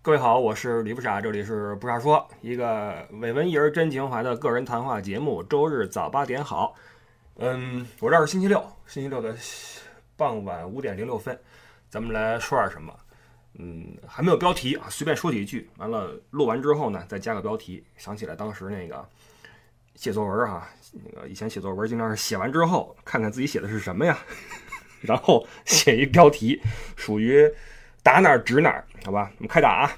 各位好，我是李不傻，这里是不傻说，一个伪文艺而真情怀的个人谈话节目。周日早八点好，嗯，我这儿是星期六，星期六的傍晚五点零六分，咱们来说点什么？嗯，还没有标题啊，随便说几句。完了，录完之后呢，再加个标题。想起来当时那个写作文啊，那个以前写作文经常是写完之后看看自己写的是什么呀，然后写一标题，属于。打哪儿指哪儿，好吧，我们开打啊。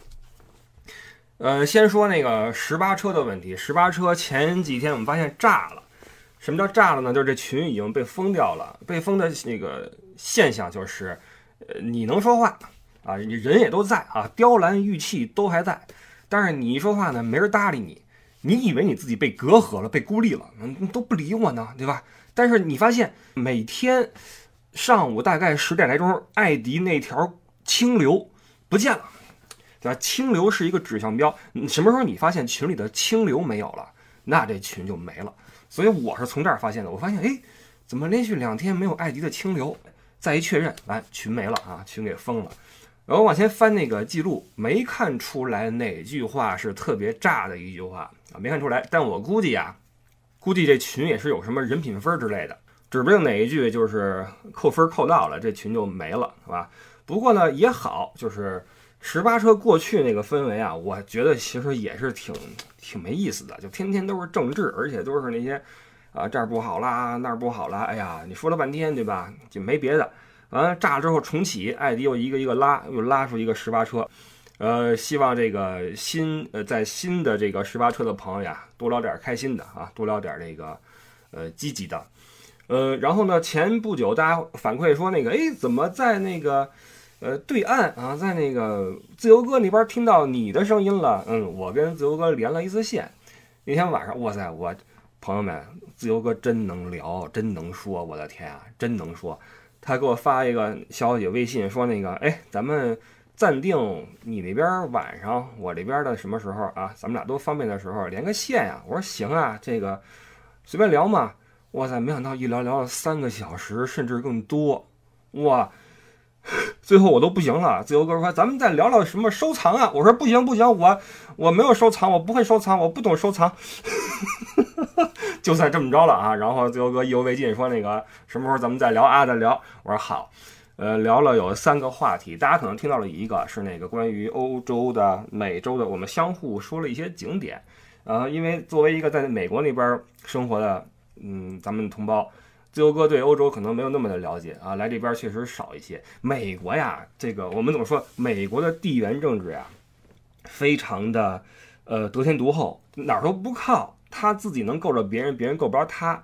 呃，先说那个十八车的问题。十八车前几天我们发现炸了。什么叫炸了呢？就是这群已经被封掉了。被封的那个现象就是，呃，你能说话啊，你人也都在啊，雕栏玉砌都还在，但是你一说话呢，没人搭理你。你以为你自己被隔阂了，被孤立了，嗯，都不理我呢，对吧？但是你发现每天上午大概十点来钟，艾迪那条。清流不见了，对吧？清流是一个指向标，什么时候你发现群里的清流没有了，那这群就没了。所以我是从这儿发现的。我发现，哎，怎么连续两天没有艾迪的清流？再一确认，完群没了啊，群给封了。然后往前翻那个记录，没看出来哪句话是特别炸的一句话啊，没看出来。但我估计呀，估计这群也是有什么人品分之类的，指不定哪一句就是扣分扣到了，这群就没了，是吧？不过呢也好，就是十八车过去那个氛围啊，我觉得其实也是挺挺没意思的，就天天都是政治，而且都是那些啊这儿不好啦，那儿不好啦，哎呀，你说了半天对吧？就没别的，完了炸了之后重启，艾迪又一个一个拉，又拉出一个十八车，呃，希望这个新呃在新的这个十八车的朋友呀，多聊点开心的啊，多聊点这个呃积极的，呃，然后呢，前不久大家反馈说那个，哎，怎么在那个。呃，对岸啊，在那个自由哥那边听到你的声音了。嗯，我跟自由哥连了一次线。那天晚上，哇塞，我朋友们，自由哥真能聊，真能说，我的天啊，真能说。他给我发一个消息，微信说那个，哎，咱们暂定你那边晚上，我这边的什么时候啊？咱们俩都方便的时候连个线呀。我说行啊，这个随便聊嘛。哇塞，没想到一聊聊了三个小时，甚至更多，哇！最后我都不行了，自由哥说：“咱们再聊聊什么收藏啊？”我说：“不行不行，我我没有收藏，我不会收藏，我不懂收藏。”就算这么着了啊！然后自由哥意犹未尽，说：“那个什么时候咱们再聊啊？再聊。”我说：“好。”呃，聊了有三个话题，大家可能听到了一个是那个关于欧洲的、美洲的，我们相互说了一些景点。呃，因为作为一个在美国那边生活的，嗯，咱们同胞。自由哥对欧洲可能没有那么的了解啊，来这边确实少一些。美国呀，这个我们怎么说？美国的地缘政治呀，非常的呃得天独厚，哪儿都不靠，他自己能够着别人，别人够不着他。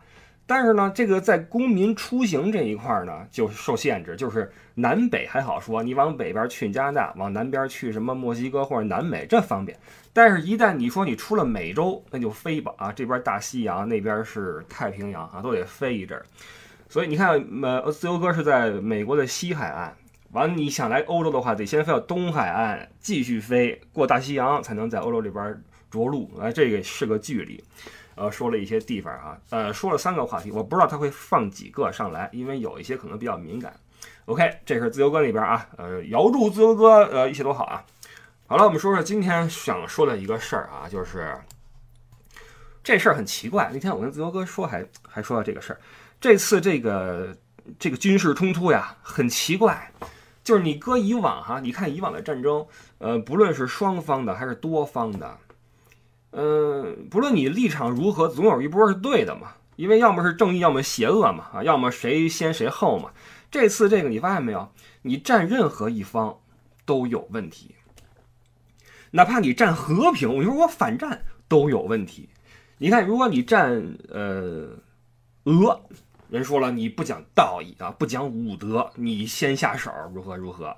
但是呢，这个在公民出行这一块呢，就受限制。就是南北还好说，你往北边去加拿大，往南边去什么墨西哥或者南美，这方便。但是，一旦你说你出了美洲，那就飞吧啊！这边大西洋，那边是太平洋啊，都得飞一阵儿。所以你看，呃，自由哥是在美国的西海岸，完了你想来欧洲的话，得先飞到东海岸，继续飞过大西洋，才能在欧洲这边着陆。哎，这个是个距离。呃，说了一些地方啊，呃，说了三个话题，我不知道他会放几个上来，因为有一些可能比较敏感。OK，这是自由哥里边啊，呃，遥祝自由哥呃一切都好啊。好了，我们说说今天想说的一个事儿啊，就是这事儿很奇怪。那天我跟自由哥说，还还说到这个事儿，这次这个这个军事冲突呀，很奇怪，就是你搁以往哈，你看以往的战争，呃，不论是双方的还是多方的。嗯，不论你立场如何，总有一波是对的嘛。因为要么是正义，要么邪恶嘛，啊，要么谁先谁后嘛。这次这个你发现没有？你站任何一方都有问题，哪怕你站和平，我说我反战都有问题。你看，如果你站呃俄，人说了你不讲道义啊，不讲武德，你先下手如何如何？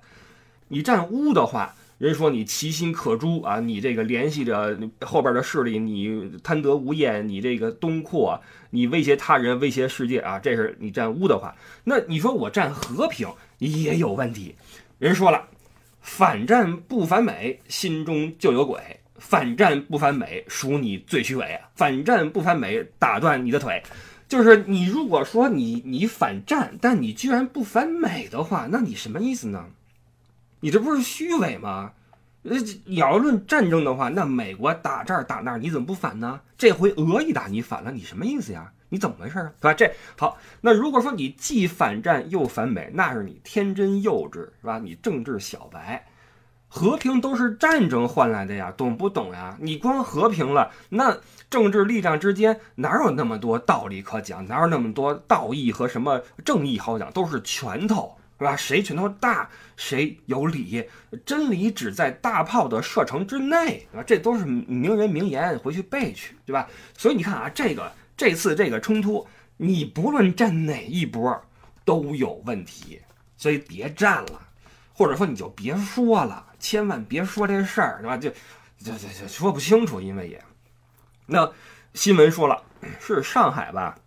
你站乌的话。人说你其心可诛啊，你这个联系着后边的势力，你贪得无厌，你这个东扩，你威胁他人，威胁世界啊，这是你站污的话。那你说我站和平也有问题。人说了，反战不反美，心中就有鬼；反战不反美，属你最虚伪；反战不反美，打断你的腿。就是你如果说你你反战，但你居然不反美的话，那你什么意思呢？你这不是虚伪吗？呃，你要论战争的话，那美国打这儿打那儿，你怎么不反呢？这回俄一打你反了，你什么意思呀？你怎么回事啊？对吧？这好，那如果说你既反战又反美，那是你天真幼稚，是吧？你政治小白，和平都是战争换来的呀，懂不懂呀？你光和平了，那政治力量之间哪有那么多道理可讲？哪有那么多道义和什么正义好讲？都是拳头。是吧？谁拳头大，谁有理。真理只在大炮的射程之内，啊，这都是名人名言，回去背去，对吧？所以你看啊，这个这次这个冲突，你不论站哪一波，都有问题，所以别站了，或者说你就别说了，千万别说这事儿，对吧？就就就就说不清楚，因为也那新闻说了 是上海吧？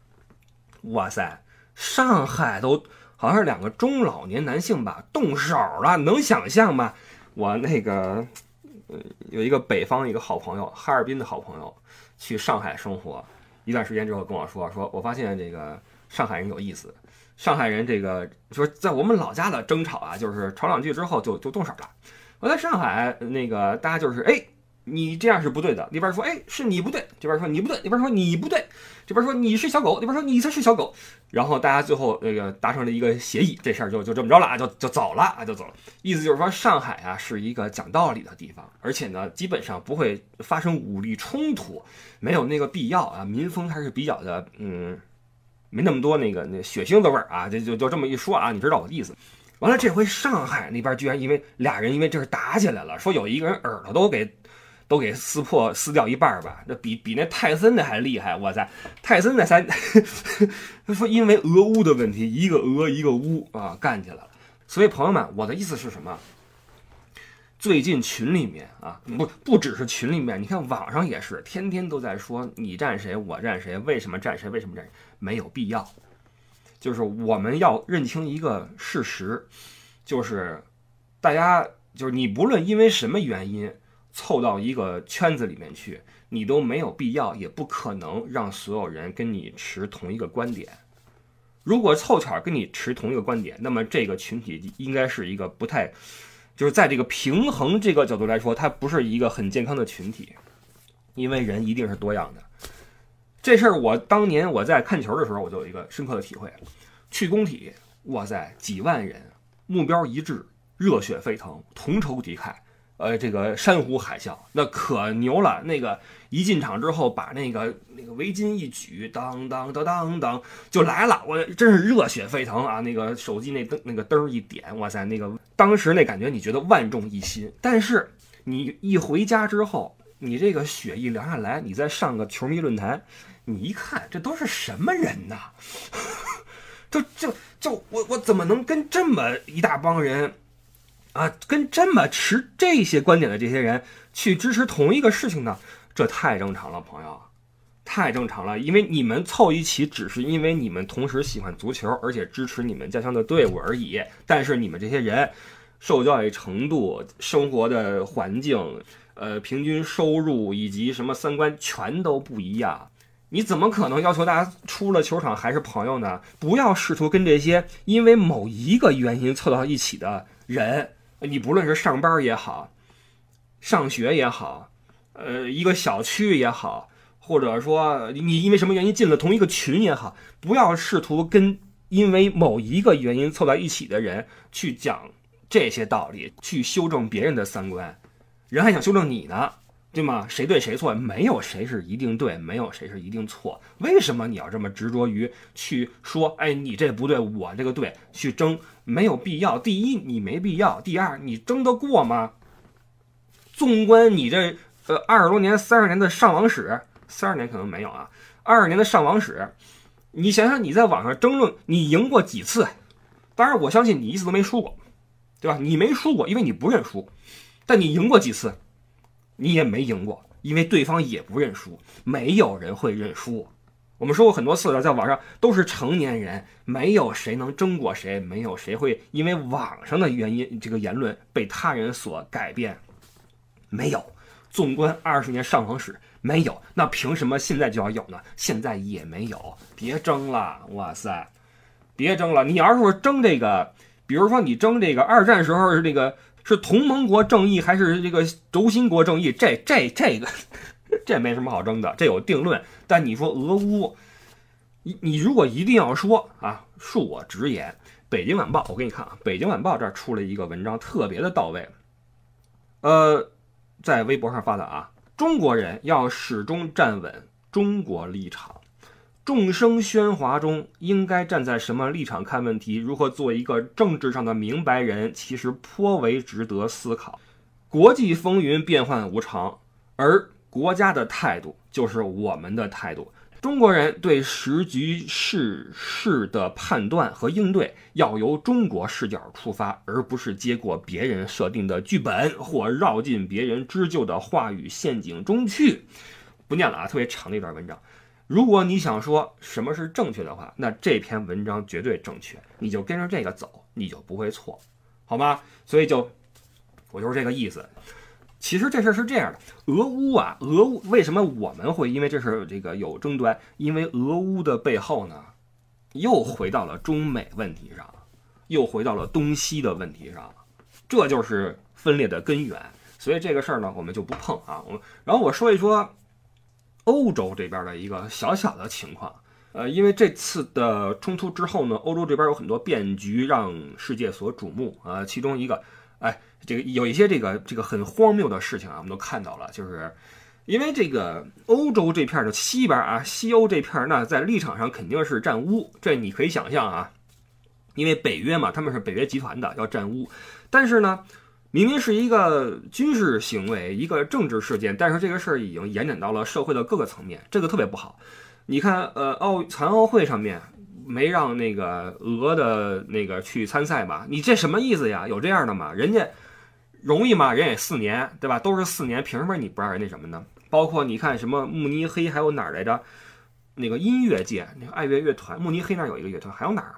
哇塞，上海都。好像是两个中老年男性吧，动手了，能想象吗？我那个，呃，有一个北方一个好朋友，哈尔滨的好朋友，去上海生活一段时间之后跟我说，说我发现这个上海人有意思，上海人这个说在我们老家的争吵啊，就是吵两句之后就就动手了。我在上海那个大家就是哎。你这样是不对的。那边说，哎，是你不对；这边说你不对；那边说你不对；这边说你是小狗；那边说你才是小狗。然后大家最后那个达成了一个协议，这事儿就就这么着了啊，就就走了啊，就走了。意思就是说，上海啊是一个讲道理的地方，而且呢，基本上不会发生武力冲突，没有那个必要啊。民风还是比较的，嗯，没那么多那个那血腥的味儿啊。就就就这么一说啊，你知道我的意思。完了，这回上海那边居然因为俩人因为这是打起来了，说有一个人耳朵都给。都给撕破撕掉一半吧，那比比那泰森的还厉害！哇塞，泰森那才他说因为俄乌的问题，一个俄一个乌啊，干起来了。所以朋友们，我的意思是什么？最近群里面啊，不不只是群里面，你看网上也是，天天都在说你站谁，我站谁，为什么站谁，为什么站谁，没有必要。就是我们要认清一个事实，就是大家就是你不论因为什么原因。凑到一个圈子里面去，你都没有必要，也不可能让所有人跟你持同一个观点。如果凑巧跟你持同一个观点，那么这个群体应该是一个不太，就是在这个平衡这个角度来说，它不是一个很健康的群体，因为人一定是多样的。这事儿我当年我在看球的时候，我就有一个深刻的体会。去工体，哇塞，几万人，目标一致，热血沸腾，同仇敌忾。呃，这个山呼海啸，那可牛了。那个一进场之后，把那个那个围巾一举，当当当当当，就来了。我真是热血沸腾啊！那个手机那灯那个灯一点，哇塞，那个当时那感觉，你觉得万众一心。但是你一回家之后，你这个血一凉下来，你再上个球迷论坛，你一看，这都是什么人呐？就就就我我怎么能跟这么一大帮人？啊，跟这么持这些观点的这些人去支持同一个事情呢，这太正常了，朋友，太正常了。因为你们凑一起，只是因为你们同时喜欢足球，而且支持你们家乡的队伍而已。但是你们这些人，受教育程度、生活的环境、呃，平均收入以及什么三观全都不一样。你怎么可能要求大家出了球场还是朋友呢？不要试图跟这些因为某一个原因凑到一起的人。你不论是上班也好，上学也好，呃，一个小区也好，或者说你因为什么原因进了同一个群也好，不要试图跟因为某一个原因凑在一起的人去讲这些道理，去修正别人的三观，人还想修正你呢，对吗？谁对谁错？没有谁是一定对，没有谁是一定错。为什么你要这么执着于去说？哎，你这不对，我这个对，去争？没有必要。第一，你没必要；第二，你争得过吗？纵观你这呃二十多年、三十年的上网史，三十年可能没有啊，二十年的上网史，你想想你在网上争论，你赢过几次？当然，我相信你一次都没输过，对吧？你没输过，因为你不认输。但你赢过几次？你也没赢过，因为对方也不认输。没有人会认输。我们说过很多次了，在网上都是成年人，没有谁能争过谁，没有谁会因为网上的原因，这个言论被他人所改变，没有。纵观二十年上网史，没有。那凭什么现在就要有呢？现在也没有。别争了，哇塞，别争了。你要是说争这个，比如说你争这个二战时候是这个是同盟国正义还是这个轴心国正义？这这这个这没什么好争的，这有定论。但你说俄乌，你你如果一定要说啊，恕我直言，北京晚报，我给你看啊，北京晚报这儿出了一个文章，特别的到位。呃，在微博上发的啊，中国人要始终站稳中国立场。众生喧哗中，应该站在什么立场看问题？如何做一个政治上的明白人？其实颇为值得思考。国际风云变幻无常，而国家的态度就是我们的态度。中国人对时局世事的判断和应对，要由中国视角出发，而不是接过别人设定的剧本或绕进别人织就的话语陷阱中去。不念了啊，特别长的一段文章。如果你想说什么是正确的话，那这篇文章绝对正确，你就跟着这个走，你就不会错，好吗？所以就我就是这个意思。其实这事儿是这样的，俄乌啊，俄乌为什么我们会因为这是这个有争端？因为俄乌的背后呢，又回到了中美问题上，又回到了东西的问题上，这就是分裂的根源。所以这个事儿呢，我们就不碰啊。我然后我说一说。欧洲这边的一个小小的情况，呃，因为这次的冲突之后呢，欧洲这边有很多变局让世界所瞩目啊。其中一个，哎，这个有一些这个这个很荒谬的事情啊，我们都看到了，就是因为这个欧洲这片的西边啊，西欧这片，那在立场上肯定是占乌，这你可以想象啊，因为北约嘛，他们是北约集团的，要占乌，但是呢。明明是一个军事行为，一个政治事件，但是这个事儿已经延展到了社会的各个层面，这个特别不好。你看，呃，奥残奥会上面没让那个俄的那个去参赛吧？你这什么意思呀？有这样的吗？人家容易吗？人也四年，对吧？都是四年，凭什么你不让人那什么呢？包括你看什么慕尼黑，还有哪儿来着？那个音乐界，那个爱乐乐团，慕尼黑那儿有一个乐团，还有哪儿？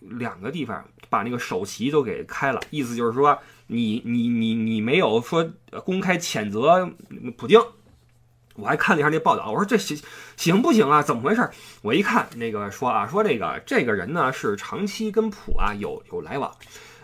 两个地方把那个首席都给开了，意思就是说。你你你你没有说公开谴责普京，我还看了一下那报道，我说这行行不行啊？怎么回事？我一看那个说啊，说这个这个人呢是长期跟普啊有有来往，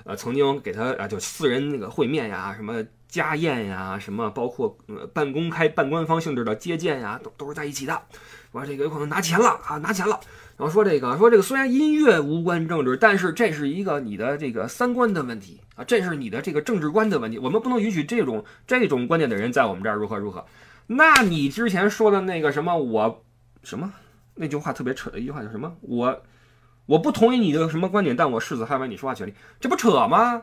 呃，曾经给他啊就私人那个会面呀，什么家宴呀，什么包括呃半公开半官方性质的接见呀，都都是在一起的。说这个有可能拿钱了啊，拿钱了。然后说这个说这个虽然音乐无关政治，但是这是一个你的这个三观的问题啊，这是你的这个政治观的问题，我们不能允许这种这种观点的人在我们这儿如何如何。那你之前说的那个什么我什么那句话特别扯的一句话叫什么？我我不同意你的什么观点，但我誓死捍卫你说话权利，这不扯吗？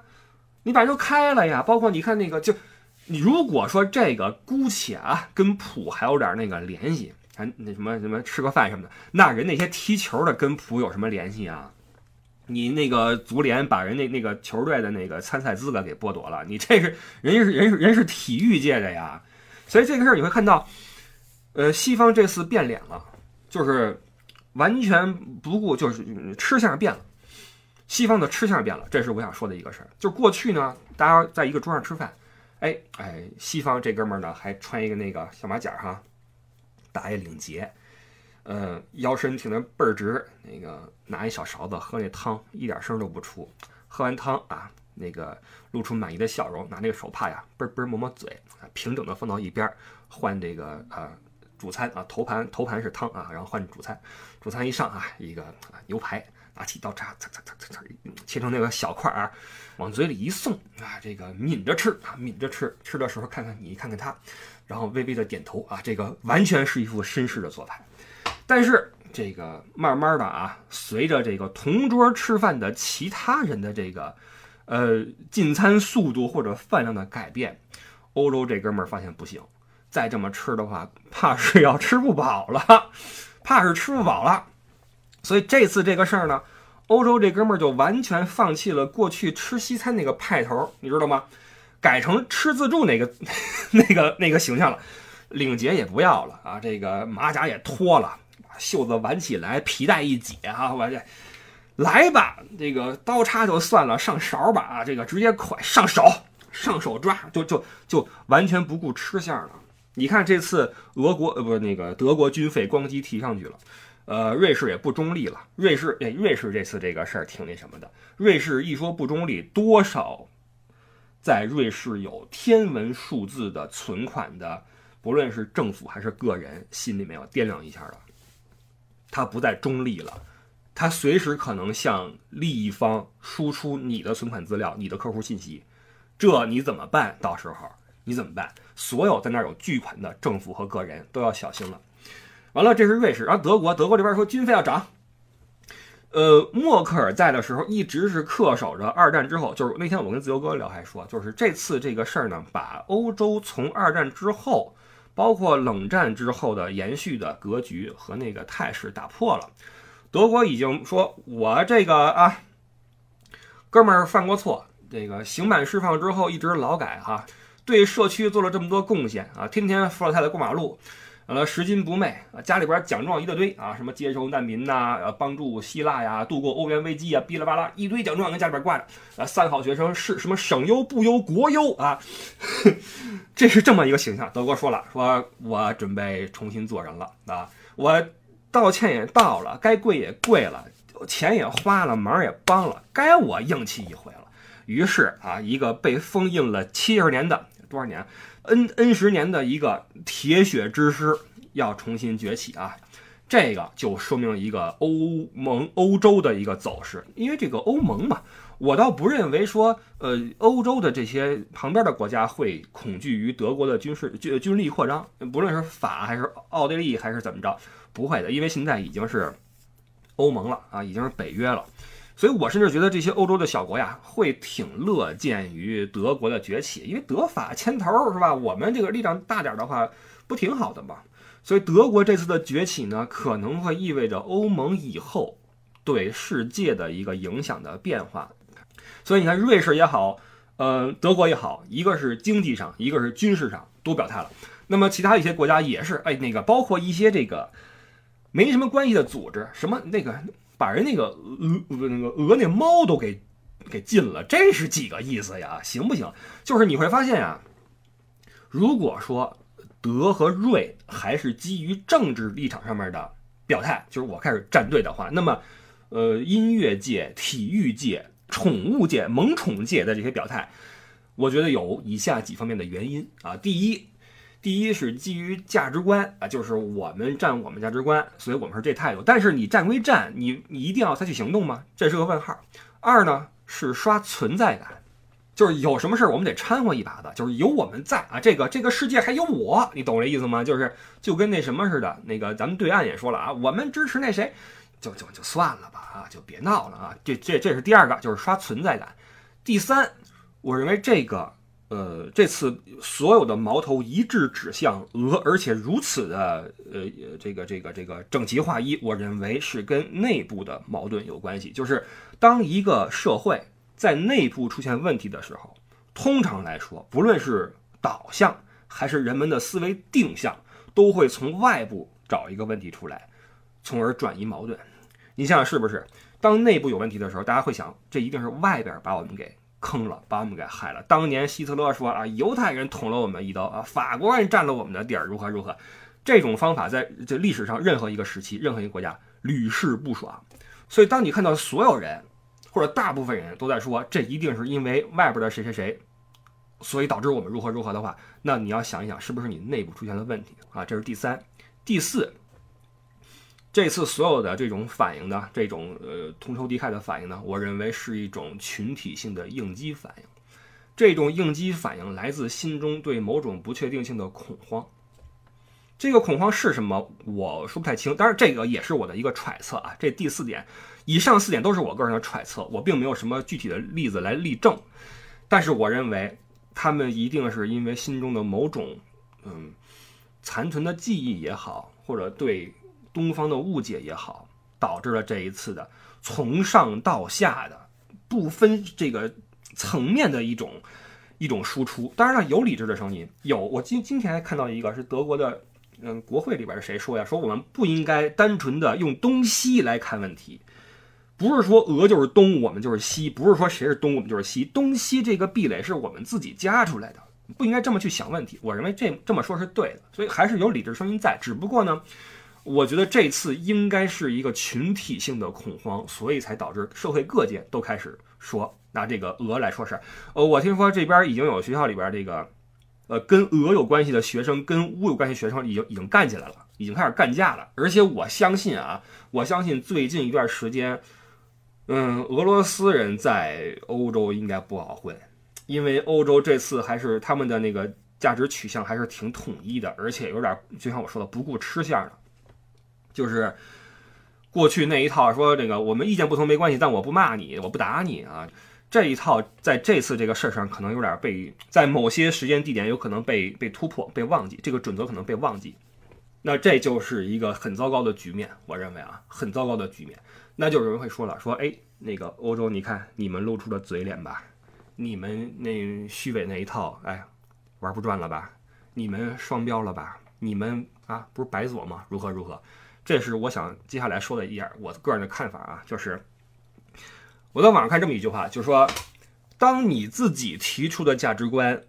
你把人都开了呀，包括你看那个就你如果说这个姑且啊跟普还有点那个联系。还那什么什么吃个饭什么的，那人那些踢球的跟普有什么联系啊？你那个足联把人那那个球队的那个参赛资格给剥夺了，你这是 人家是人人是体育界的呀，所以这个事儿你会看到，呃，西方这次变脸了，就是完全不顾，就是吃相变了，西方的吃相变了，这是我想说的一个事儿。就过去呢，大家在一个桌上吃饭，哎哎，西方这哥们儿呢还穿一个那个小马甲哈。打一领结，呃，腰身挺得倍儿直，那个拿一小勺子喝那汤，一点声都不出。喝完汤啊，那个露出满意的笑容，拿那个手帕呀，嘣嘣抹抹嘴，平整的放到一边，换这个呃主餐啊，头盘头盘是汤啊，然后换主餐，主餐一上啊，一个牛排，拿起刀叉，擦擦擦擦擦，切成那个小块儿，往嘴里一送啊，这个抿着吃啊，抿着吃，吃的时候看看你，看看他。然后微微的点头啊，这个完全是一副绅士的做派。但是这个慢慢的啊，随着这个同桌吃饭的其他人的这个呃进餐速度或者饭量的改变，欧洲这哥们儿发现不行，再这么吃的话，怕是要吃不饱了，怕是吃不饱了。所以这次这个事儿呢，欧洲这哥们儿就完全放弃了过去吃西餐那个派头，你知道吗？改成吃自助那个 那个那个形象了，领结也不要了啊，这个马甲也脱了，袖子挽起来，皮带一解啊，我这来吧，这个刀叉就算了，上勺吧啊，这个直接快上手，上手抓，就就就完全不顾吃相了。你看这次俄国呃不那个德国军费咣叽提上去了，呃瑞士也不中立了，瑞士哎瑞士这次这个事儿挺那什么的，瑞士一说不中立，多少。在瑞士有天文数字的存款的，不论是政府还是个人，心里面要掂量一下了。它不再中立了，它随时可能向利益方输出你的存款资料、你的客户信息，这你怎么办？到时候你怎么办？所有在那儿有巨款的政府和个人都要小心了。完了，这是瑞士，然后德国，德国这边说军费要涨。呃，默克尔在的时候一直是恪守着二战之后，就是那天我跟自由哥聊还说，就是这次这个事儿呢，把欧洲从二战之后，包括冷战之后的延续的格局和那个态势打破了。德国已经说，我这个啊，哥们儿犯过错，这个刑满释放之后一直劳改哈，对社区做了这么多贡献啊，天天扶老太太过马路。完了，拾金不昧啊，家里边奖状一大堆啊，什么接收难民呐，呃，帮助希腊呀度过欧元危机啊，哔啦吧啦一堆奖状跟家里边挂着啊，三好学生是什么省优不优国优啊，这是这么一个形象。德国说了，说我准备重新做人了啊，我道歉也道了，该跪也跪了，钱也花了，忙也帮了，该我硬气一回了。于是啊，一个被封印了七十年的多少年？N N 十年的一个铁血之师要重新崛起啊，这个就说明了一个欧盟欧洲的一个走势。因为这个欧盟嘛，我倒不认为说，呃，欧洲的这些旁边的国家会恐惧于德国的军事军军力扩张，不论是法还是奥地利还是怎么着，不会的，因为现在已经是欧盟了啊，已经是北约了。所以我甚至觉得这些欧洲的小国呀，会挺乐见于德国的崛起，因为德法牵头是吧？我们这个力量大点的话，不挺好的吗？所以德国这次的崛起呢，可能会意味着欧盟以后对世界的一个影响的变化。所以你看，瑞士也好，呃，德国也好，一个是经济上，一个是军事上都表态了。那么其他一些国家也是，哎，那个包括一些这个没什么关系的组织，什么那个。把人那个鹅那个鹅那猫都给给禁了，这是几个意思呀？行不行？就是你会发现呀，如果说德和瑞还是基于政治立场上面的表态，就是我开始站队的话，那么呃，音乐界、体育界、宠物界、萌宠界的这些表态，我觉得有以下几方面的原因啊。第一。第一是基于价值观啊，就是我们站我们价值观，所以我们是这态度。但是你站归站，你你一定要采取行动吗？这是个问号。二呢是刷存在感，就是有什么事儿我们得掺和一把的，就是有我们在啊，这个这个世界还有我，你懂这意思吗？就是就跟那什么似的，那个咱们对岸也说了啊，我们支持那谁，就就就算了吧啊，就别闹了啊。这这这是第二个，就是刷存在感。第三，我认为这个。呃，这次所有的矛头一致指向俄，而且如此的呃，这个这个这个整齐划一，我认为是跟内部的矛盾有关系。就是当一个社会在内部出现问题的时候，通常来说，不论是导向还是人们的思维定向，都会从外部找一个问题出来，从而转移矛盾。你想想是不是？当内部有问题的时候，大家会想，这一定是外边把我们给。坑了，把我们给害了。当年希特勒说啊，犹太人捅了我们一刀啊，法国人占了我们的地儿，如何如何。这种方法在这历史上任何一个时期、任何一个国家屡试不爽。所以，当你看到所有人或者大部分人都在说这一定是因为外边的谁谁谁，所以导致我们如何如何的话，那你要想一想，是不是你内部出现了问题啊？这是第三、第四。这次所有的这种反应呢，这种呃同仇敌忾的反应呢，我认为是一种群体性的应激反应。这种应激反应来自心中对某种不确定性的恐慌。这个恐慌是什么，我说不太清。当然，这个也是我的一个揣测啊。这第四点，以上四点都是我个人的揣测，我并没有什么具体的例子来例证。但是，我认为他们一定是因为心中的某种嗯残存的记忆也好，或者对。东方的误解也好，导致了这一次的从上到下的不分这个层面的一种一种输出。当然了，有理智的声音，有。我今今天还看到一个是德国的，嗯，国会里边是谁说呀？说我们不应该单纯的用东西来看问题，不是说俄就是东，我们就是西，不是说谁是东，我们就是西。东西这个壁垒是我们自己加出来的，不应该这么去想问题。我认为这这么说是对的，所以还是有理智声音在，只不过呢。我觉得这次应该是一个群体性的恐慌，所以才导致社会各界都开始说拿这个鹅来说事儿。呃，我听说这边已经有学校里边这个，呃，跟鹅有关系的学生，跟乌有关系学生已经已经干起来了，已经开始干架了。而且我相信啊，我相信最近一段时间，嗯，俄罗斯人在欧洲应该不好混，因为欧洲这次还是他们的那个价值取向还是挺统一的，而且有点就像我说的不顾吃相的，就是。过去那一套说这个我们意见不同没关系，但我不骂你，我不打你啊，这一套在这次这个事儿上可能有点被在某些时间地点有可能被被突破、被忘记，这个准则可能被忘记，那这就是一个很糟糕的局面，我认为啊，很糟糕的局面。那就有人会说了，说哎，那个欧洲，你看你们露出了嘴脸吧，你们那虚伪那一套，哎，玩不转了吧？你们双标了吧？你们啊，不是白左吗？如何如何？这是我想接下来说的一点我个人的看法啊，就是我在网上看这么一句话，就是说，当你自己提出的价值观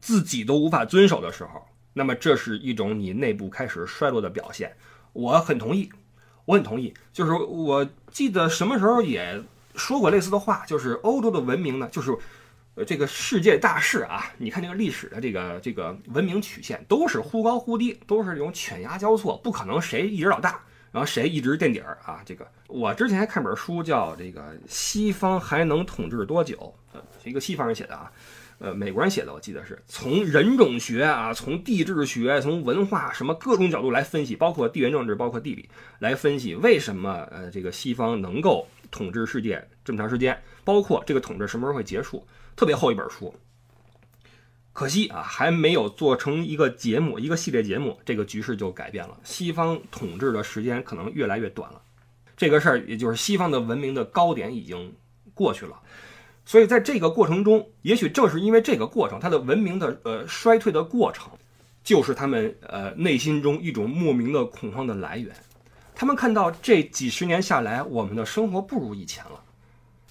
自己都无法遵守的时候，那么这是一种你内部开始衰落的表现。我很同意，我很同意。就是我记得什么时候也说过类似的话，就是欧洲的文明呢，就是。呃，这个世界大势啊，你看这个历史的这个这个文明曲线都是忽高忽低，都是这种犬牙交错，不可能谁一直老大，然后谁一直垫底儿啊。这个我之前还看本书叫《这个西方还能统治多久》，呃，是一个西方人写的啊，呃，美国人写的，我记得是从人种学啊，从地质学，从文化什么各种角度来分析，包括地缘政治，包括地理来分析为什么呃这个西方能够统治世界这么长时间，包括这个统治什么时候会结束。特别厚一本书，可惜啊，还没有做成一个节目，一个系列节目，这个局势就改变了。西方统治的时间可能越来越短了，这个事儿也就是西方的文明的高点已经过去了。所以在这个过程中，也许正是因为这个过程，它的文明的呃衰退的过程，就是他们呃内心中一种莫名的恐慌的来源。他们看到这几十年下来，我们的生活不如以前了。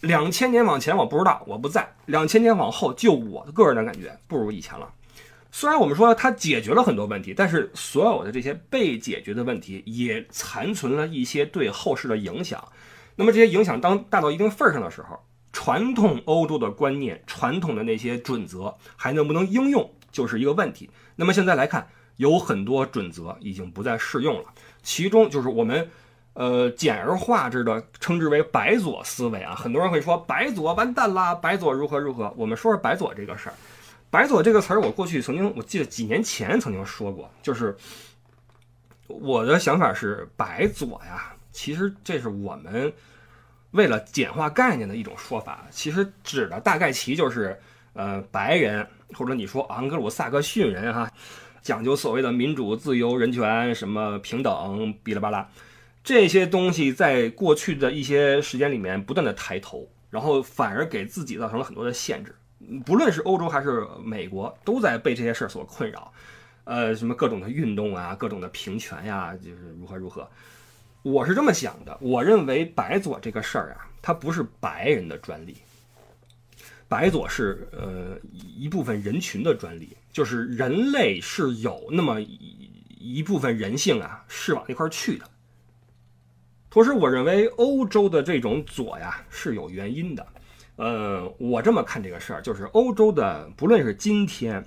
两千年往前我不知道，我不在。两千年往后，就我的个人的感觉，不如以前了。虽然我们说它解决了很多问题，但是所有的这些被解决的问题，也残存了一些对后世的影响。那么这些影响当大到一定份儿上的时候，传统欧洲的观念、传统的那些准则还能不能应用，就是一个问题。那么现在来看，有很多准则已经不再适用了，其中就是我们。呃，简而化之的称之为白左思维啊，很多人会说白左完蛋啦，白左如何如何。我们说说白左这个事儿。白左这个词儿，我过去曾经，我记得几年前曾经说过，就是我的想法是白左呀，其实这是我们为了简化概念的一种说法，其实指的大概其就是呃白人或者你说昂格鲁萨克逊人哈，讲究所谓的民主、自由、人权什么平等，哔哩吧啦。这些东西在过去的一些时间里面不断的抬头，然后反而给自己造成了很多的限制。不论是欧洲还是美国，都在被这些事儿所困扰。呃，什么各种的运动啊，各种的平权呀，就是如何如何。我是这么想的，我认为白左这个事儿啊，它不是白人的专利，白左是呃一部分人群的专利，就是人类是有那么一一部分人性啊，是往那块儿去的。同时，我认为欧洲的这种左呀是有原因的。呃，我这么看这个事儿，就是欧洲的，不论是今天，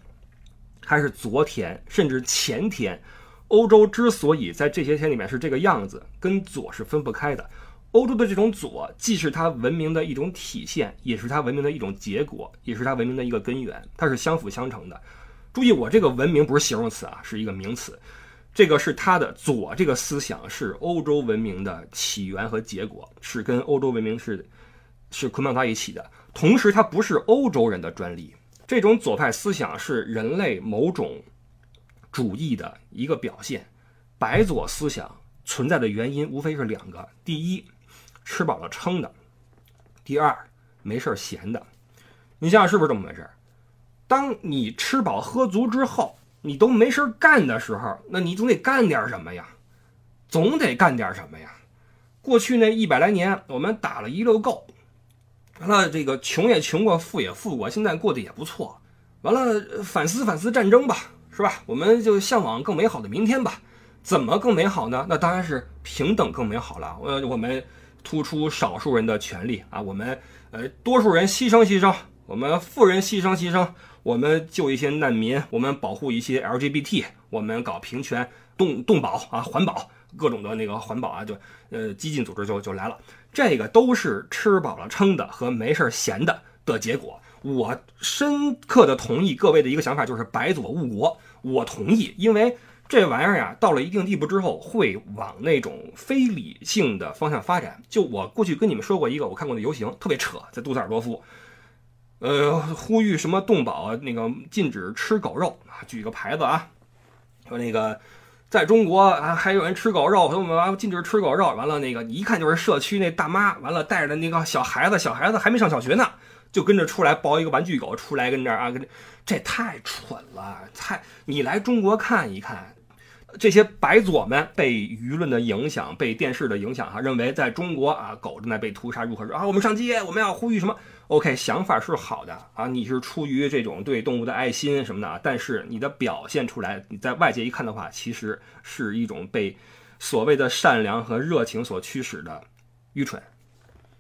还是昨天，甚至前天，欧洲之所以在这些天里面是这个样子，跟左是分不开的。欧洲的这种左，既是它文明的一种体现，也是它文明的一种结果，也是它文明的一个根源，它是相辅相成的。注意，我这个文明不是形容词啊，是一个名词。这个是他的左，这个思想是欧洲文明的起源和结果，是跟欧洲文明是是捆绑在一起的。同时，它不是欧洲人的专利。这种左派思想是人类某种主义的一个表现。白左思想存在的原因无非是两个：第一，吃饱了撑的；第二，没事闲的。你想想是不是这么回事？当你吃饱喝足之后。你都没事儿干的时候，那你总得干点什么呀？总得干点什么呀？过去那一百来年，我们打了一溜够，完了这个穷也穷过，富也富过，现在过得也不错。完了反思反思战争吧，是吧？我们就向往更美好的明天吧。怎么更美好呢？那当然是平等更美好了。呃，我们突出少数人的权利啊，我们呃多数人牺牲牺牲，我们富人牺牲牺牲，我们救一些难民，我们保护一些 LGBT，我们搞平权、动动保啊、环保各种的那个环保啊，就呃激进组织就就来了。这个都是吃饱了撑的和没事闲的的结果。我深刻的同意各位的一个想法，就是白左误国。我同意，因为这玩意儿呀，到了一定地步之后，会往那种非理性的方向发展。就我过去跟你们说过一个我看过的游行，特别扯，在杜塞尔多夫，呃，呼吁什么动保，那个禁止吃狗肉啊，举个牌子啊，说那个在中国啊，还有人吃狗肉，说我们完禁止吃狗肉，完了那个一看就是社区那大妈，完了带着那个小孩子，小孩子还没上小学呢。就跟着出来抱一个玩具狗出来跟这儿啊，跟这太蠢了！太你来中国看一看，这些白左们被舆论的影响，被电视的影响哈，认为在中国啊，狗正在被屠杀，如何啊？我们上街，我们要呼吁什么？OK，想法是好的啊，你是出于这种对动物的爱心什么的啊，但是你的表现出来，你在外界一看的话，其实是一种被所谓的善良和热情所驱使的愚蠢。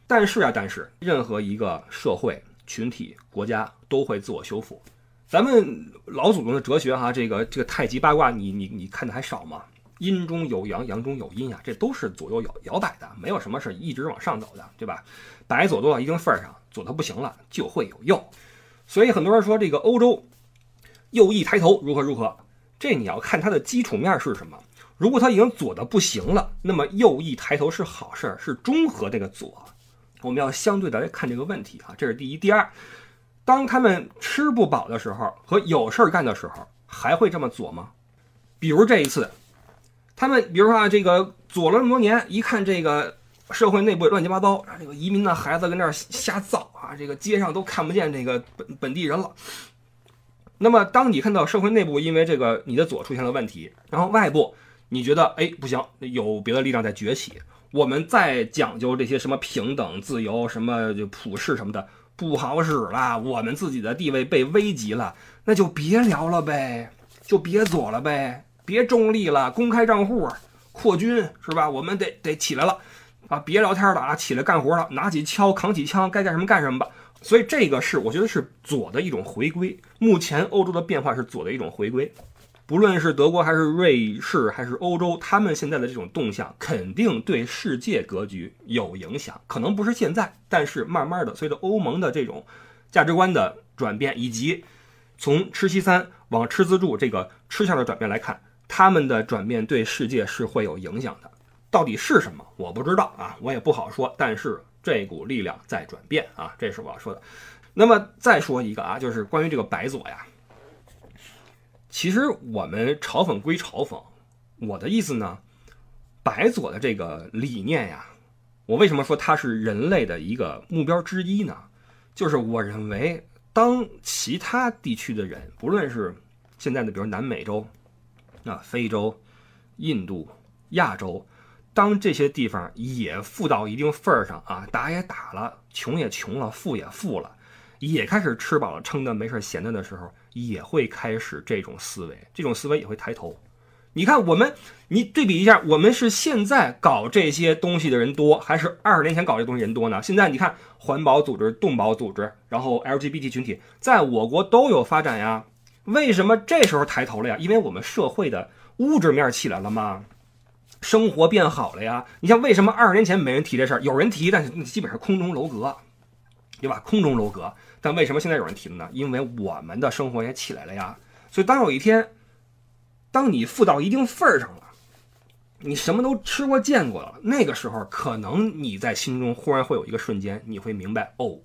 但是啊，但是任何一个社会群体、国家都会自我修复。咱们老祖宗的哲学哈，这个这个太极八卦，你你你看的还少吗？阴中有阳，阳中有阴呀，这都是左右摇摇摆的，没有什么是一直往上走的，对吧？白左做到一定份儿上，左的不行了，就会有右。所以很多人说这个欧洲右翼抬头如何如何，这你要看它的基础面是什么。如果它已经左的不行了，那么右翼抬头是好事儿，是中和这个左。我们要相对的来看这个问题啊，这是第一。第二，当他们吃不饱的时候和有事儿干的时候，还会这么左吗？比如这一次，他们比如说啊，这个左了这么多年，一看这个社会内部乱七八糟，这个移民的孩子跟这儿瞎造啊，这个街上都看不见这个本本地人了。那么，当你看到社会内部因为这个你的左出现了问题，然后外部你觉得哎不行，有别的力量在崛起。我们再讲究这些什么平等、自由、什么就普世什么的不好使了，我们自己的地位被危及了，那就别聊了呗，就别左了呗，别中立了，公开账户扩军是吧？我们得得起来了啊，别聊天了啊，起来干活了，拿起锹扛起枪，该干什么干什么吧。所以这个是我觉得是左的一种回归。目前欧洲的变化是左的一种回归。不论是德国还是瑞士还是欧洲，他们现在的这种动向肯定对世界格局有影响，可能不是现在，但是慢慢的随着欧盟的这种价值观的转变，以及从吃西餐往吃自助这个吃相的转变来看，他们的转变对世界是会有影响的。到底是什么，我不知道啊，我也不好说。但是这股力量在转变啊，这是我要说的。那么再说一个啊，就是关于这个白左呀。其实我们嘲讽归嘲讽，我的意思呢，白左的这个理念呀，我为什么说它是人类的一个目标之一呢？就是我认为，当其他地区的人，不论是现在的比如南美洲、啊非洲、印度、亚洲，当这些地方也富到一定份儿上啊，打也打了，穷也穷了，富也富了，也开始吃饱了撑的没事闲的的时候。也会开始这种思维，这种思维也会抬头。你看，我们你对比一下，我们是现在搞这些东西的人多，还是二十年前搞这东西人多呢？现在你看，环保组织、动保组织，然后 LGBT 群体，在我国都有发展呀。为什么这时候抬头了呀？因为我们社会的物质面起来了吗？生活变好了呀。你像为什么二十年前没人提这事儿？有人提，但是基本上空中楼阁，对吧？空中楼阁。但为什么现在有人提了呢？因为我们的生活也起来了呀。所以当有一天，当你富到一定份儿上了，你什么都吃过见过了，那个时候可能你在心中忽然会有一个瞬间，你会明白哦，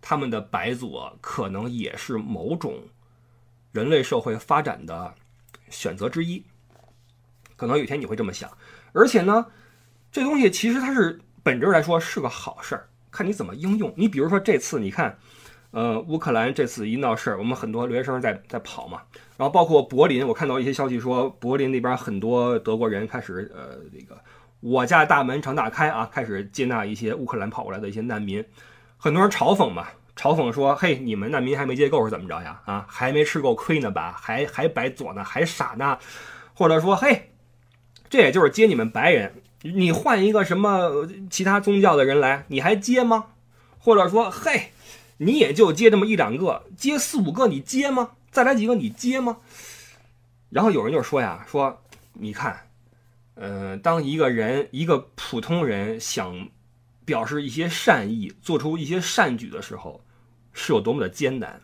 他们的白左可能也是某种人类社会发展的选择之一。可能有一天你会这么想，而且呢，这东西其实它是本质来说是个好事儿，看你怎么应用。你比如说这次你看。呃，乌克兰这次一闹事儿，我们很多留学生在在跑嘛，然后包括柏林，我看到一些消息说，柏林那边很多德国人开始呃，这个我家大门常大开啊，开始接纳一些乌克兰跑过来的一些难民，很多人嘲讽嘛，嘲讽说，嘿，你们难民还没接够是怎么着呀？啊，还没吃够亏呢吧？还还白左呢？还傻呢？或者说，嘿，这也就是接你们白人你换一个什么其他宗教的人来，你还接吗？或者说，嘿，你也就接这么一两个，接四五个你接吗？再来几个你接吗？然后有人就说呀，说你看，呃，当一个人一个普通人想表示一些善意，做出一些善举的时候，是有多么的艰难。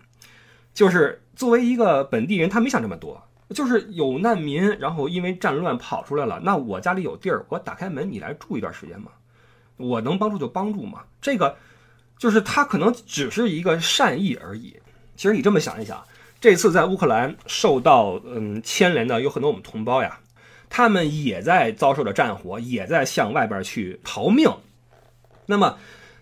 就是作为一个本地人，他没想这么多。就是有难民，然后因为战乱跑出来了。那我家里有地儿，我打开门，你来住一段时间嘛。我能帮助就帮助嘛。这个就是他可能只是一个善意而已。其实你这么想一想，这次在乌克兰受到嗯牵连的有很多我们同胞呀，他们也在遭受着战火，也在向外边去逃命。那么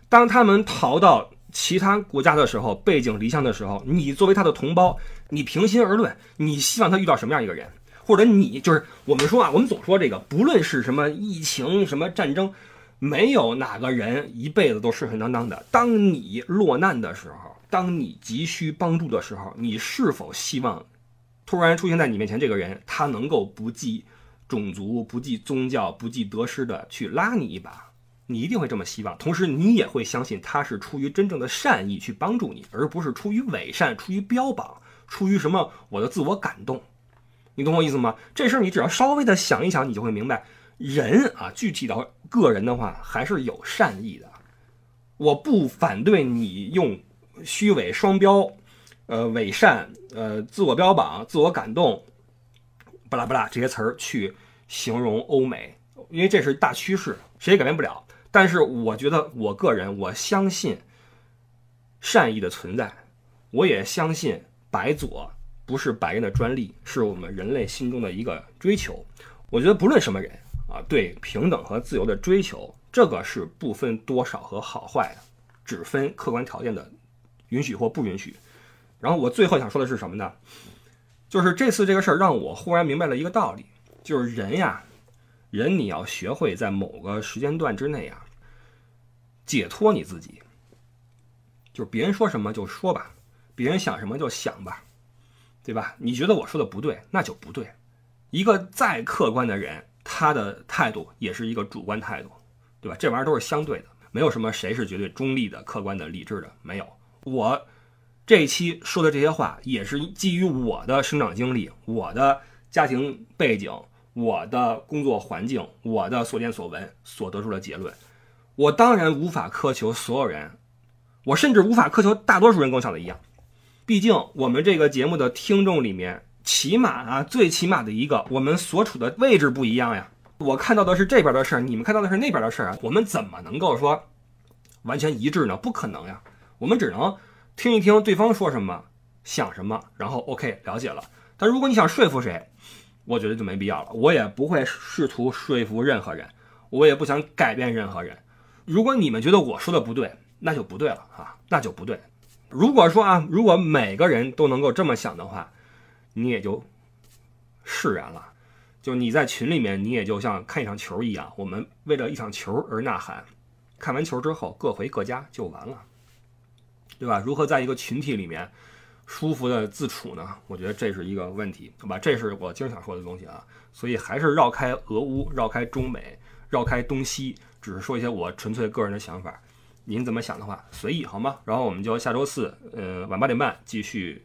当他们逃到其他国家的时候，背井离乡的时候，你作为他的同胞。你平心而论，你希望他遇到什么样一个人？或者你就是我们说啊，我们总说这个，不论是什么疫情、什么战争，没有哪个人一辈子都顺顺当当的。当你落难的时候，当你急需帮助的时候，你是否希望突然出现在你面前这个人，他能够不计种族、不计宗教、不计得失的去拉你一把？你一定会这么希望，同时你也会相信他是出于真正的善意去帮助你，而不是出于伪善、出于标榜。出于什么？我的自我感动，你懂我意思吗？这事儿你只要稍微的想一想，你就会明白，人啊，具体到个人的话，还是有善意的。我不反对你用虚伪、双标、呃伪善、呃自我标榜、自我感动，巴拉巴拉这些词儿去形容欧美，因为这是大趋势，谁也改变不了。但是我觉得，我个人我相信善意的存在，我也相信。白左不是白人的专利，是我们人类心中的一个追求。我觉得不论什么人啊，对平等和自由的追求，这个是不分多少和好坏的，只分客观条件的允许或不允许。然后我最后想说的是什么呢？就是这次这个事儿让我忽然明白了一个道理，就是人呀，人你要学会在某个时间段之内啊，解脱你自己，就是别人说什么就说吧。别人想什么就想吧，对吧？你觉得我说的不对，那就不对。一个再客观的人，他的态度也是一个主观态度，对吧？这玩意儿都是相对的，没有什么谁是绝对中立的、客观的、理智的，没有。我这一期说的这些话，也是基于我的生长经历、我的家庭背景、我的工作环境、我的所见所闻所得出的结论。我当然无法苛求所有人，我甚至无法苛求大多数人跟我想的一样。毕竟我们这个节目的听众里面，起码啊，最起码的一个，我们所处的位置不一样呀。我看到的是这边的事儿，你们看到的是那边的事儿啊。我们怎么能够说完全一致呢？不可能呀。我们只能听一听对方说什么，想什么，然后 OK 了解了。但如果你想说服谁，我觉得就没必要了。我也不会试图说服任何人，我也不想改变任何人。如果你们觉得我说的不对，那就不对了啊，那就不对。如果说啊，如果每个人都能够这么想的话，你也就释然了。就你在群里面，你也就像看一场球一样，我们为了一场球而呐喊。看完球之后，各回各家就完了，对吧？如何在一个群体里面舒服的自处呢？我觉得这是一个问题，对吧？这是我经常说的东西啊。所以还是绕开俄乌，绕开中美，绕开东西，只是说一些我纯粹个人的想法。您怎么想的话，随意好吗？然后我们就下周四，呃，晚八点半继续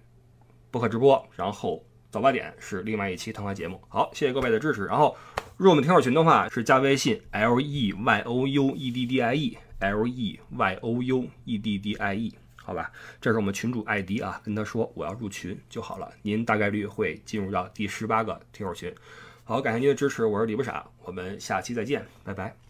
播客直播，然后早八点是另外一期谈话节目。好，谢谢各位的支持。然后入我们听友群的话，是加微信 l e y o u e d d i e l e y o u e d d i e，好吧？这是我们群主艾迪啊，跟他说我要入群就好了，您大概率会进入到第十八个听友群。好，感谢您的支持，我是李不傻，我们下期再见，拜拜。